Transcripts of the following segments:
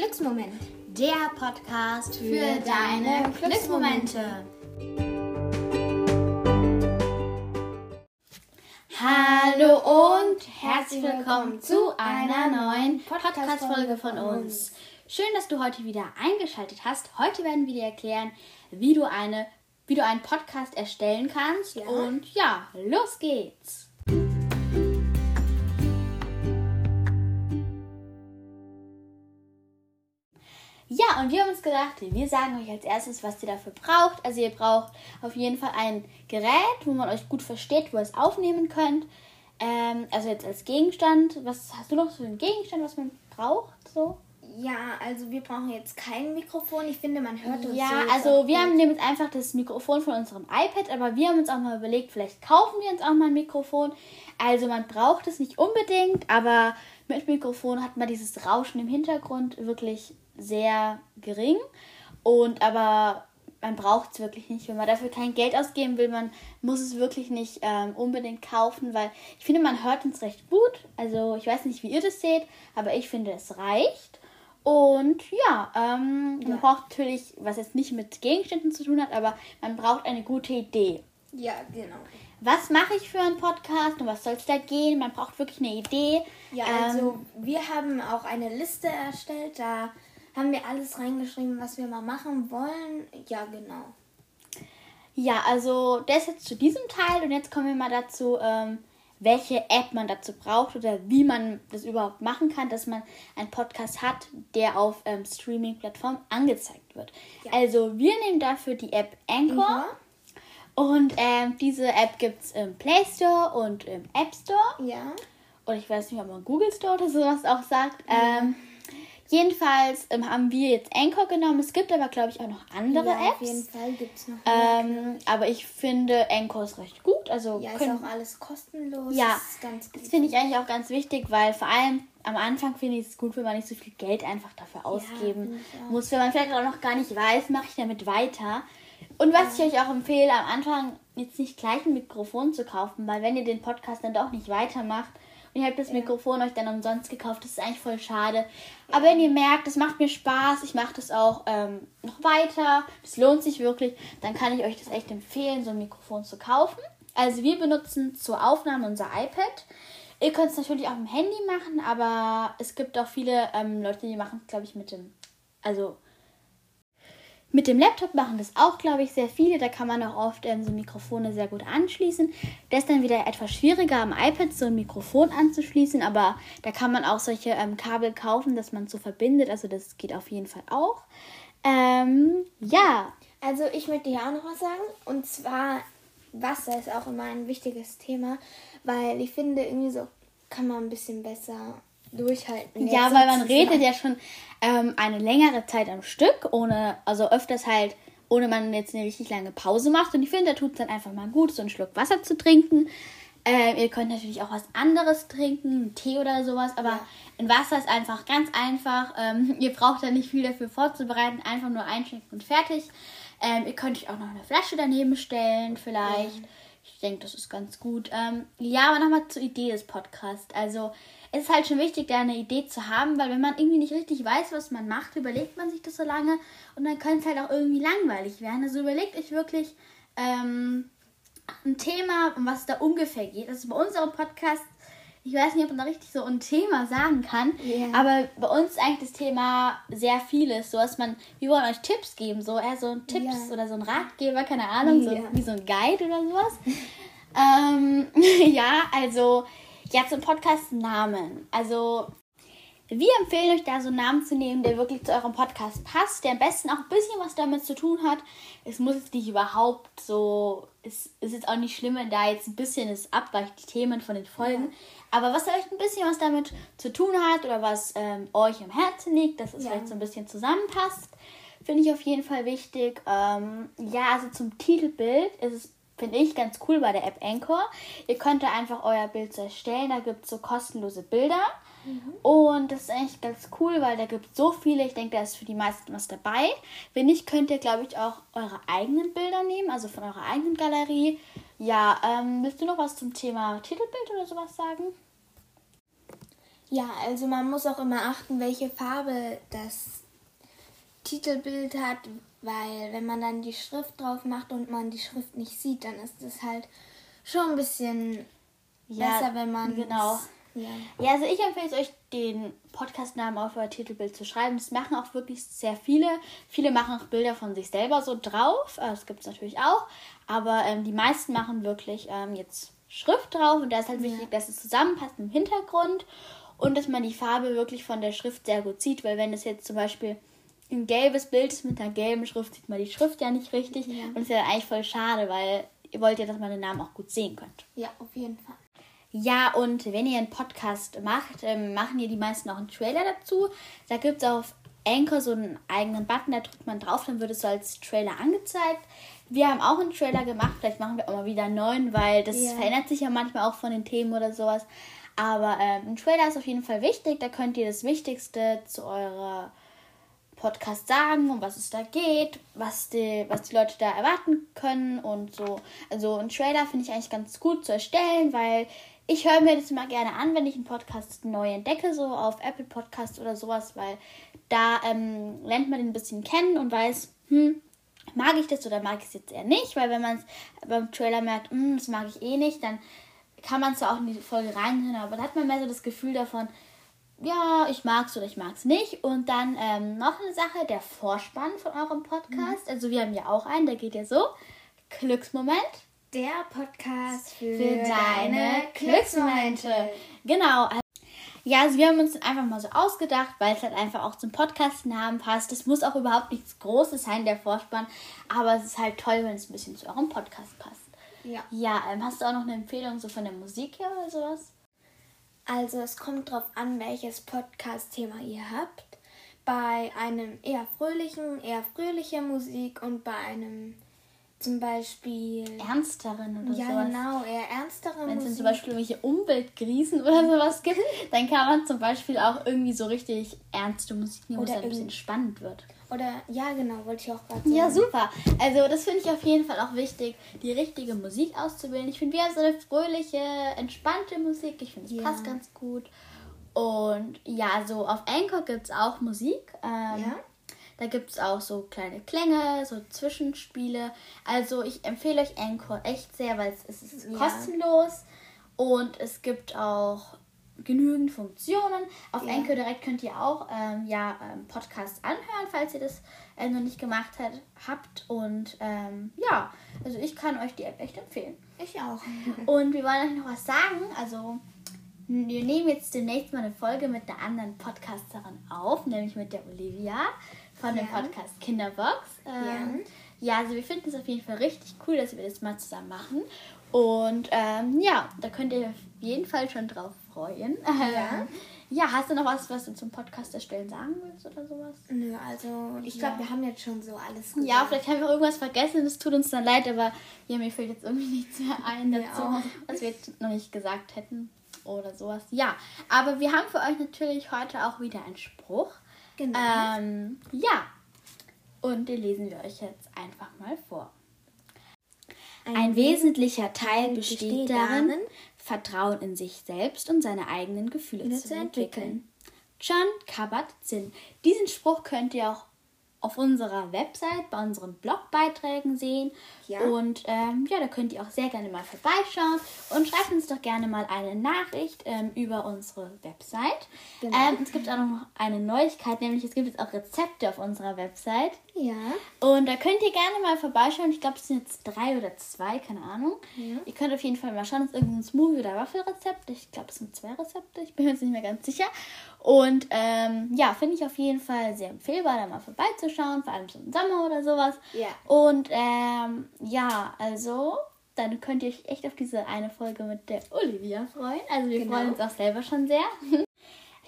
Glücksmoment. Der Podcast für deine Glücksmomente. Hallo und herzlich willkommen zu einer neuen Podcast-Folge von uns. Schön, dass du heute wieder eingeschaltet hast. Heute werden wir dir erklären, wie du, eine, wie du einen Podcast erstellen kannst. Ja. Und ja, los geht's. Ja, und wir haben uns gedacht, wir sagen euch als erstes, was ihr dafür braucht. Also ihr braucht auf jeden Fall ein Gerät, wo man euch gut versteht, wo ihr es aufnehmen könnt. Ähm, also jetzt als Gegenstand. Was hast du noch so einen Gegenstand, was man braucht? So? Ja, also wir brauchen jetzt kein Mikrofon. Ich finde, man hört uns Ja, so also wir gut. haben nehmen jetzt einfach das Mikrofon von unserem iPad, aber wir haben uns auch mal überlegt, vielleicht kaufen wir uns auch mal ein Mikrofon. Also man braucht es nicht unbedingt, aber mit Mikrofon hat man dieses Rauschen im Hintergrund wirklich sehr gering. Und aber man braucht es wirklich nicht. Wenn man dafür kein Geld ausgeben will, man muss es wirklich nicht ähm, unbedingt kaufen, weil ich finde, man hört uns recht gut. Also ich weiß nicht, wie ihr das seht, aber ich finde, es reicht. Und ja, ähm, man Ja. braucht natürlich, was jetzt nicht mit Gegenständen zu tun hat, aber man braucht eine gute Idee. Ja, genau. Was mache ich für einen Podcast und was soll es da gehen? Man braucht wirklich eine Idee. Ja, Ähm, also wir haben auch eine Liste erstellt. Da haben wir alles reingeschrieben, was wir mal machen wollen. Ja, genau. Ja, also das jetzt zu diesem Teil und jetzt kommen wir mal dazu, ähm, welche App man dazu braucht oder wie man das überhaupt machen kann, dass man einen Podcast hat, der auf ähm, Streaming-Plattformen angezeigt wird. Ja. Also wir nehmen dafür die App Anchor Anchor? und ähm, diese App gibt es im Play Store und im App Store. Ja. oder ich weiß nicht, ob man Google Store oder sowas auch sagt. Ähm, jedenfalls ähm, haben wir jetzt Anchor genommen. Es gibt aber, glaube ich, auch noch andere ja, Apps. Auf jeden Fall gibt es noch Ähm, aber ich finde Anchor ist recht gut. Also Ja, ist können- auch alles kostenlos. Ja, ist das finde ich eigentlich auch ganz wichtig, weil vor allem am Anfang finde ich es gut, wenn man nicht so viel Geld einfach dafür ausgeben auch. muss, wenn man vielleicht auch noch gar nicht weiß, mache ich damit weiter. Und was ich euch auch empfehle, am Anfang jetzt nicht gleich ein Mikrofon zu kaufen, weil wenn ihr den Podcast dann doch nicht weitermacht und ihr habt das Mikrofon euch dann umsonst gekauft, das ist eigentlich voll schade. Aber wenn ihr merkt, das macht mir Spaß, ich mache das auch ähm, noch weiter, das lohnt sich wirklich, dann kann ich euch das echt empfehlen, so ein Mikrofon zu kaufen. Also wir benutzen zur Aufnahme unser iPad. Ihr könnt es natürlich auch im Handy machen, aber es gibt auch viele ähm, Leute, die machen es, glaube ich, mit dem, also mit dem Laptop machen das auch, glaube ich, sehr viele. Da kann man auch oft ähm, so Mikrofone sehr gut anschließen. Das ist dann wieder etwas schwieriger am iPad so ein Mikrofon anzuschließen, aber da kann man auch solche ähm, Kabel kaufen, dass man so verbindet. Also das geht auf jeden Fall auch. Ähm, ja, Also ich möchte hier auch noch was sagen. Und zwar, Wasser ist auch immer ein wichtiges Thema, weil ich finde, irgendwie so kann man ein bisschen besser durchhalten. Ja, weil man redet ja schon ähm, eine längere Zeit am Stück, ohne, also öfters halt, ohne man jetzt eine richtig lange Pause macht. Und ich finde, da tut es dann einfach mal gut, so einen Schluck Wasser zu trinken. Ähm, ihr könnt natürlich auch was anderes trinken, Tee oder sowas, aber Ja. ein Wasser ist einfach ganz einfach. Ähm, ihr braucht da nicht viel dafür vorzubereiten, einfach nur einschenken und fertig. Ähm, ihr könnt euch auch noch eine Flasche daneben stellen, vielleicht. Ich denke, das ist ganz gut. Ähm, ja, aber nochmal zur Idee des Podcasts. Also, es ist halt schon wichtig, da eine Idee zu haben, weil wenn man irgendwie nicht richtig weiß, was man macht, überlegt man sich das so lange und dann könnte es halt auch irgendwie langweilig werden. Also überlegt euch wirklich ähm, ein Thema, um was es da ungefähr geht. Also bei unserem Podcast, ich weiß nicht, ob man da richtig so ein Thema sagen kann, Ja. aber bei uns ist eigentlich das Thema sehr vieles. So dass man, wir wollen euch Tipps geben, so eher so ein Tipps Ja. oder so ein Ratgeber, keine Ahnung, so Ja. wie so ein Guide oder sowas. ähm, ja, also ja zum Podcast Namen. Also wir empfehlen euch da so einen Namen zu nehmen, der wirklich zu eurem Podcast passt, der am besten auch ein bisschen was damit zu tun hat. Es muss jetzt nicht überhaupt so, es ist jetzt auch nicht schlimm, wenn da jetzt ein bisschen es abweicht, die Themen von den Folgen. Aber was vielleicht ein bisschen was damit zu tun hat oder was ähm, euch am Herzen liegt, dass es Ja. vielleicht so ein bisschen zusammenpasst, finde ich auf jeden Fall wichtig. Ähm, ja, also zum Titelbild ist es finde ich ganz cool bei der App Anchor. Ihr könnt da einfach euer Bild so erstellen. Da gibt es so kostenlose Bilder. Und das ist eigentlich ganz cool, weil da gibt es so viele. Ich denke, da ist für die meisten was dabei. Wenn nicht, könnt ihr, glaube ich, auch eure eigenen Bilder nehmen, also von eurer eigenen Galerie. Ja, ähm, willst du noch was zum Thema Titelbild oder sowas sagen? Ja, also man muss auch immer achten, welche Farbe das Titelbild hat, weil wenn man dann die Schrift drauf macht und man die Schrift nicht sieht, dann ist es halt schon ein bisschen Ja, besser, wenn man genau. Ja. Ja, also ich empfehle es euch, den Podcastnamen auf euer Titelbild zu schreiben. Das machen auch wirklich sehr viele. Viele machen auch Bilder von sich selber so drauf. Äh, Das gibt es natürlich auch. Aber ähm, die meisten machen wirklich ähm, jetzt Schrift drauf. Und da ist halt wichtig, dass es zusammenpasst im Hintergrund. Und dass man die Farbe wirklich von der Schrift sehr gut sieht. Weil wenn das jetzt zum Beispiel ein gelbes Bild ist mit einer gelben Schrift, sieht man die Schrift ja nicht richtig. Und das ist ja eigentlich voll schade, weil ihr wollt ja, dass man den Namen auch gut sehen könnt. ja, auf jeden Fall. Ja, und wenn ihr einen Podcast macht, ähm, machen ihr die meisten auch einen Trailer dazu. Da gibt es auf Anchor so einen eigenen Button, da drückt man drauf, dann wird es so als Trailer angezeigt. Wir haben auch einen Trailer gemacht, vielleicht machen wir auch mal wieder einen neuen, weil das Ja. verändert sich ja manchmal auch von den Themen oder sowas. Aber ähm, ein Trailer ist auf jeden Fall wichtig, da könnt ihr das Wichtigste zu eurer Podcast sagen, um was es da geht, was die, was die Leute da erwarten können und so. Also ein Trailer finde ich eigentlich ganz gut zu erstellen, weil ich höre mir das immer gerne an, wenn ich einen Podcast neu entdecke, so auf Apple Podcast oder sowas, weil da ähm, lernt man den ein bisschen kennen und weiß, hm, mag ich das oder mag ich es jetzt eher nicht, weil wenn man es beim Trailer merkt, hm, das mag ich eh nicht, dann kann man zwar auch in die Folge reinhören, aber dann hat man mehr so das Gefühl davon, ja, ich mag's oder ich mag's nicht. Und dann ähm, noch eine Sache, der Vorspann von eurem Podcast. Also wir haben ja auch einen, der geht ja so. Glücksmoment Der Podcast für, für deine Glücksmomente. Genau. Ja, also wir haben uns einfach mal so ausgedacht, weil es halt einfach auch zum Podcast-Namen passt. Es muss auch überhaupt nichts Großes sein, der Vorspann. Aber es ist halt toll, wenn es ein bisschen zu eurem Podcast passt. Ja. Ja, ähm, hast du auch noch eine Empfehlung so von der Musik her oder sowas? Also es kommt drauf an, welches Podcast-Thema ihr habt. Bei einem eher fröhlichen, eher fröhliche Musik und bei einem zum Beispiel Ernsteren oder ja sowas? genau eher ernstere Wenn es zum Beispiel irgendwelche Umweltkrisen oder sowas gibt, dann kann man zum Beispiel auch irgendwie so richtig ernste Musik nehmen, wo es ein bisschen spannend wird. Oder ja genau, wollte ich auch gerade sagen. Ja, super. Also das finde ich auf jeden Fall auch wichtig, die richtige Musik auszuwählen. Ich finde, wir haben so eine fröhliche, entspannte Musik. Ich finde, es Ja. passt ganz gut. Und ja, so auf Anchor gibt es auch Musik. Ähm, Ja? Da gibt es auch so kleine Klänge, so Zwischenspiele. Also ich empfehle euch Anchor echt sehr, weil es, es ist Ja. kostenlos und es gibt auch genügend Funktionen. Auf Ja. Anchor direkt könnt ihr auch ähm, ja, ähm, Podcasts anhören, falls ihr das äh, noch nicht gemacht hat, habt. Und ähm, ja, also ich kann euch die App echt empfehlen. Ich auch. Und wir wollen euch noch was sagen. Also, wir nehmen jetzt demnächst mal eine Folge mit einer anderen Podcasterin auf, nämlich mit der Olivia von dem Ja. Podcast Kinderbox. Ähm, ja. also wir finden es auf jeden Fall richtig cool, dass wir das mal zusammen machen. Und ähm, ja, da könnt ihr auf jeden Fall schon drauf freuen. Ja. ja, hast du noch was, was du zum Podcast erstellen sagen willst oder sowas? Nö, also ich glaube, Ja. wir haben jetzt schon so alles gesagt. Ja, vielleicht haben wir irgendwas vergessen, das tut uns dann leid, aber ja, mir fällt jetzt irgendwie nichts mehr ein dazu, was wir jetzt noch nicht gesagt hätten oder sowas. Ja, aber wir haben für euch natürlich heute auch wieder einen Spruch. Genau. Ähm, ja, und den lesen wir euch jetzt einfach mal vor. Ein wesentlicher Teil besteht darin, Vertrauen in sich selbst und seine eigenen Gefühle zu entwickeln. entwickeln. John Kabat-Zinn. Diesen Spruch könnt ihr auch auf unserer Website, bei unseren Blogbeiträgen sehen. Ja. Und ähm, ja, da könnt ihr auch sehr gerne mal vorbeischauen und schreibt uns doch gerne mal eine Nachricht ähm, über unsere Website. Genau. Ähm, es gibt auch noch eine Neuigkeit, nämlich es gibt jetzt auch Rezepte auf unserer Website. ja. Und da könnt ihr gerne mal vorbeischauen. Ich glaube, es sind jetzt drei oder zwei, keine Ahnung. Ja. Ihr könnt auf jeden Fall mal schauen, es ist irgendein Smoothie- oder Waffelrezept. Ich glaube, es sind zwei Rezepte. Ich bin mir jetzt nicht mehr ganz sicher. Und ähm, ja, finde ich auf jeden Fall sehr empfehlbar, da mal vorbeizuschauen, vor allem so im Sommer oder sowas. Ja. Und ähm, ja, also dann könnt ihr euch echt auf diese eine Folge mit der Olivia freuen. Also wir Genau. freuen uns auch selber schon sehr.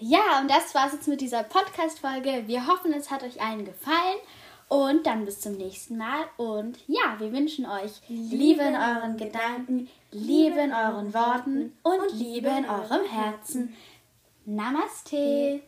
Ja, und das war's jetzt mit dieser Podcast-Folge. Wir hoffen, es hat euch allen gefallen. Und dann bis zum nächsten Mal. Und ja, wir wünschen euch Liebe in euren Gedanken, Liebe in euren Worten und Liebe in eurem Herzen. Namaste.